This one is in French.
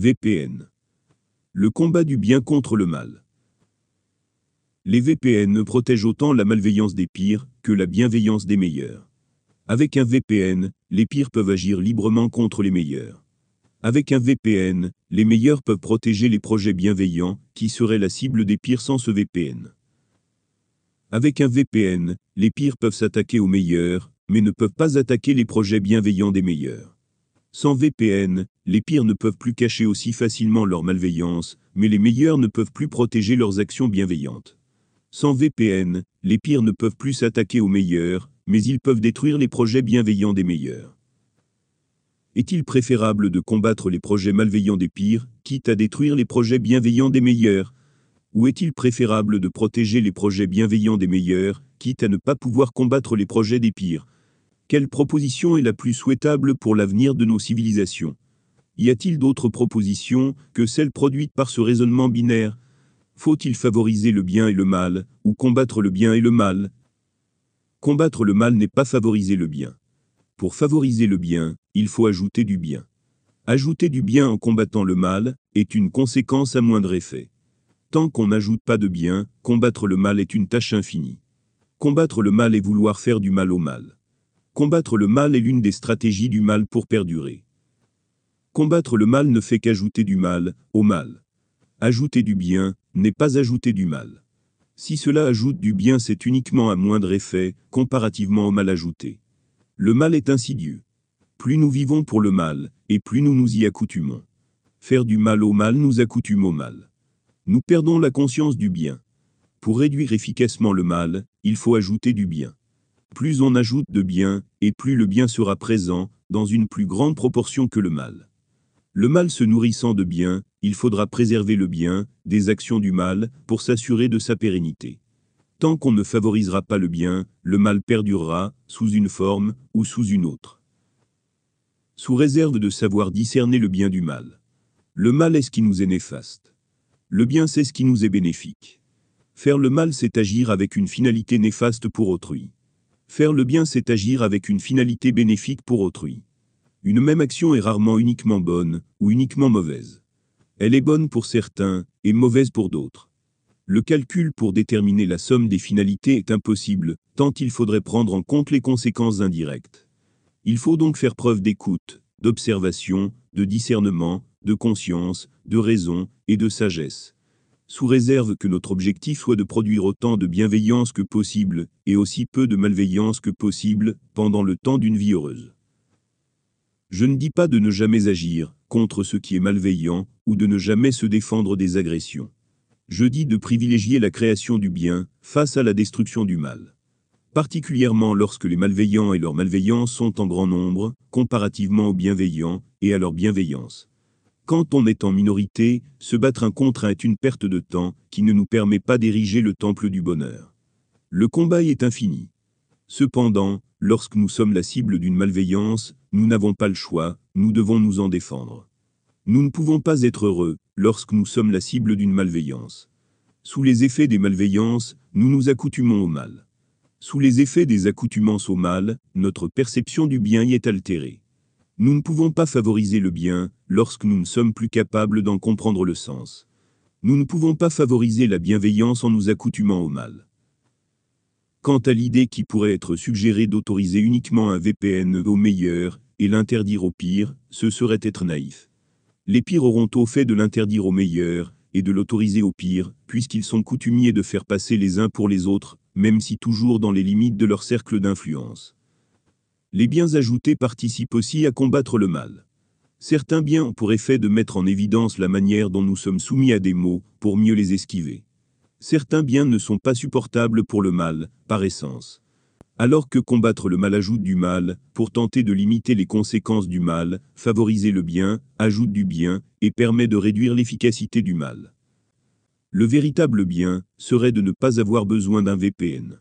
VPN. Le combat du bien contre le mal. Les VPN protègent autant la malveillance des pires que la bienveillance des meilleurs. Avec un VPN, les pires peuvent agir librement contre les meilleurs. Avec un VPN, les meilleurs peuvent protéger les projets bienveillants qui seraient la cible des pires sans ce VPN. Avec un VPN, les pires peuvent s'attaquer aux meilleurs, mais ne peuvent pas attaquer les projets bienveillants des meilleurs. Sans VPN, les pires ne peuvent plus cacher aussi facilement leur malveillance, mais les meilleurs ne peuvent plus protéger leurs actions bienveillantes. Sans VPN, les pires ne peuvent plus s'attaquer aux meilleurs, mais ils peuvent détruire les projets bienveillants des meilleurs. Est-il préférable de combattre les projets malveillants des pires, quitte à détruire les projets bienveillants des meilleurs? Ou est-il préférable de protéger les projets bienveillants des meilleurs, quitte à ne pas pouvoir combattre les projets des pires? Quelle proposition est la plus souhaitable pour l'avenir de nos civilisations? Y a-t-il d'autres propositions que celles produites par ce raisonnement binaire? Faut-il favoriser le bien et le mal, ou combattre le bien et le mal? Combattre le mal n'est pas favoriser le bien. Pour favoriser le bien, il faut ajouter du bien. Ajouter du bien en combattant le mal est une conséquence à moindre effet. Tant qu'on n'ajoute pas de bien, combattre le mal est une tâche infinie. Combattre le mal est vouloir faire du mal au mal. Combattre le mal est l'une des stratégies du mal pour perdurer. Combattre le mal ne fait qu'ajouter du mal au mal. Ajouter du bien n'est pas ajouter du mal. Si cela ajoute du bien, c'est uniquement à moindre effet, comparativement au mal ajouté. Le mal est insidieux. Plus nous vivons pour le mal, et plus nous nous y accoutumons. Faire du mal au mal nous accoutume au mal. Nous perdons la conscience du bien. Pour réduire efficacement le mal, il faut ajouter du bien. Plus on ajoute de bien, et plus le bien sera présent, dans une plus grande proportion que le mal. Le mal se nourrissant de bien, il faudra préserver le bien, des actions du mal, pour s'assurer de sa pérennité. Tant qu'on ne favorisera pas le bien, le mal perdurera, sous une forme, ou sous une autre. Sous réserve de savoir discerner le bien du mal. Le mal est ce qui nous est néfaste. Le bien c'est ce qui nous est bénéfique. Faire le mal c'est agir avec une finalité néfaste pour autrui. Faire le bien, c'est agir avec une finalité bénéfique pour autrui. Une même action est rarement uniquement bonne, ou uniquement mauvaise. Elle est bonne pour certains, et mauvaise pour d'autres. Le calcul pour déterminer la somme des finalités est impossible, tant il faudrait prendre en compte les conséquences indirectes. Il faut donc faire preuve d'écoute, d'observation, de discernement, de conscience, de raison, et de sagesse sous réserve que notre objectif soit de produire autant de bienveillance que possible, et aussi peu de malveillance que possible, pendant le temps d'une vie heureuse. Je ne dis pas de ne jamais agir contre ce qui est malveillant, ou de ne jamais se défendre des agressions. Je dis de privilégier la création du bien face à la destruction du mal. Particulièrement lorsque les malveillants et leur malveillance sont en grand nombre, comparativement aux bienveillants et à leur bienveillance. Quand on est en minorité, se battre un contre un est une perte de temps qui ne nous permet pas d'ériger le temple du bonheur. Le combat y est infini. Cependant, lorsque nous sommes la cible d'une malveillance, nous n'avons pas le choix, nous devons nous en défendre. Nous ne pouvons pas être heureux lorsque nous sommes la cible d'une malveillance. Sous les effets des malveillances, nous nous accoutumons au mal. Sous les effets des accoutumances au mal, notre perception du bien y est altérée. Nous ne pouvons pas favoriser le bien lorsque nous ne sommes plus capables d'en comprendre le sens. Nous ne pouvons pas favoriser la bienveillance en nous accoutumant au mal. Quant à l'idée qui pourrait être suggérée d'autoriser uniquement un VPN au meilleur et l'interdire au pire, ce serait être naïf. Les pires auront au fait de l'interdire au meilleur et de l'autoriser au pire, puisqu'ils sont coutumiers de faire passer les uns pour les autres, même si toujours dans les limites de leur cercle d'influence. Les biens ajoutés participent aussi à combattre le mal. Certains biens ont pour effet de mettre en évidence la manière dont nous sommes soumis à des maux, pour mieux les esquiver. Certains biens ne sont pas supportables pour le mal, par essence. Alors que combattre le mal ajoute du mal, pour tenter de limiter les conséquences du mal, favoriser le bien, ajoute du bien, et permet de réduire l'efficacité du mal. Le véritable bien serait de ne pas avoir besoin d'un VPN.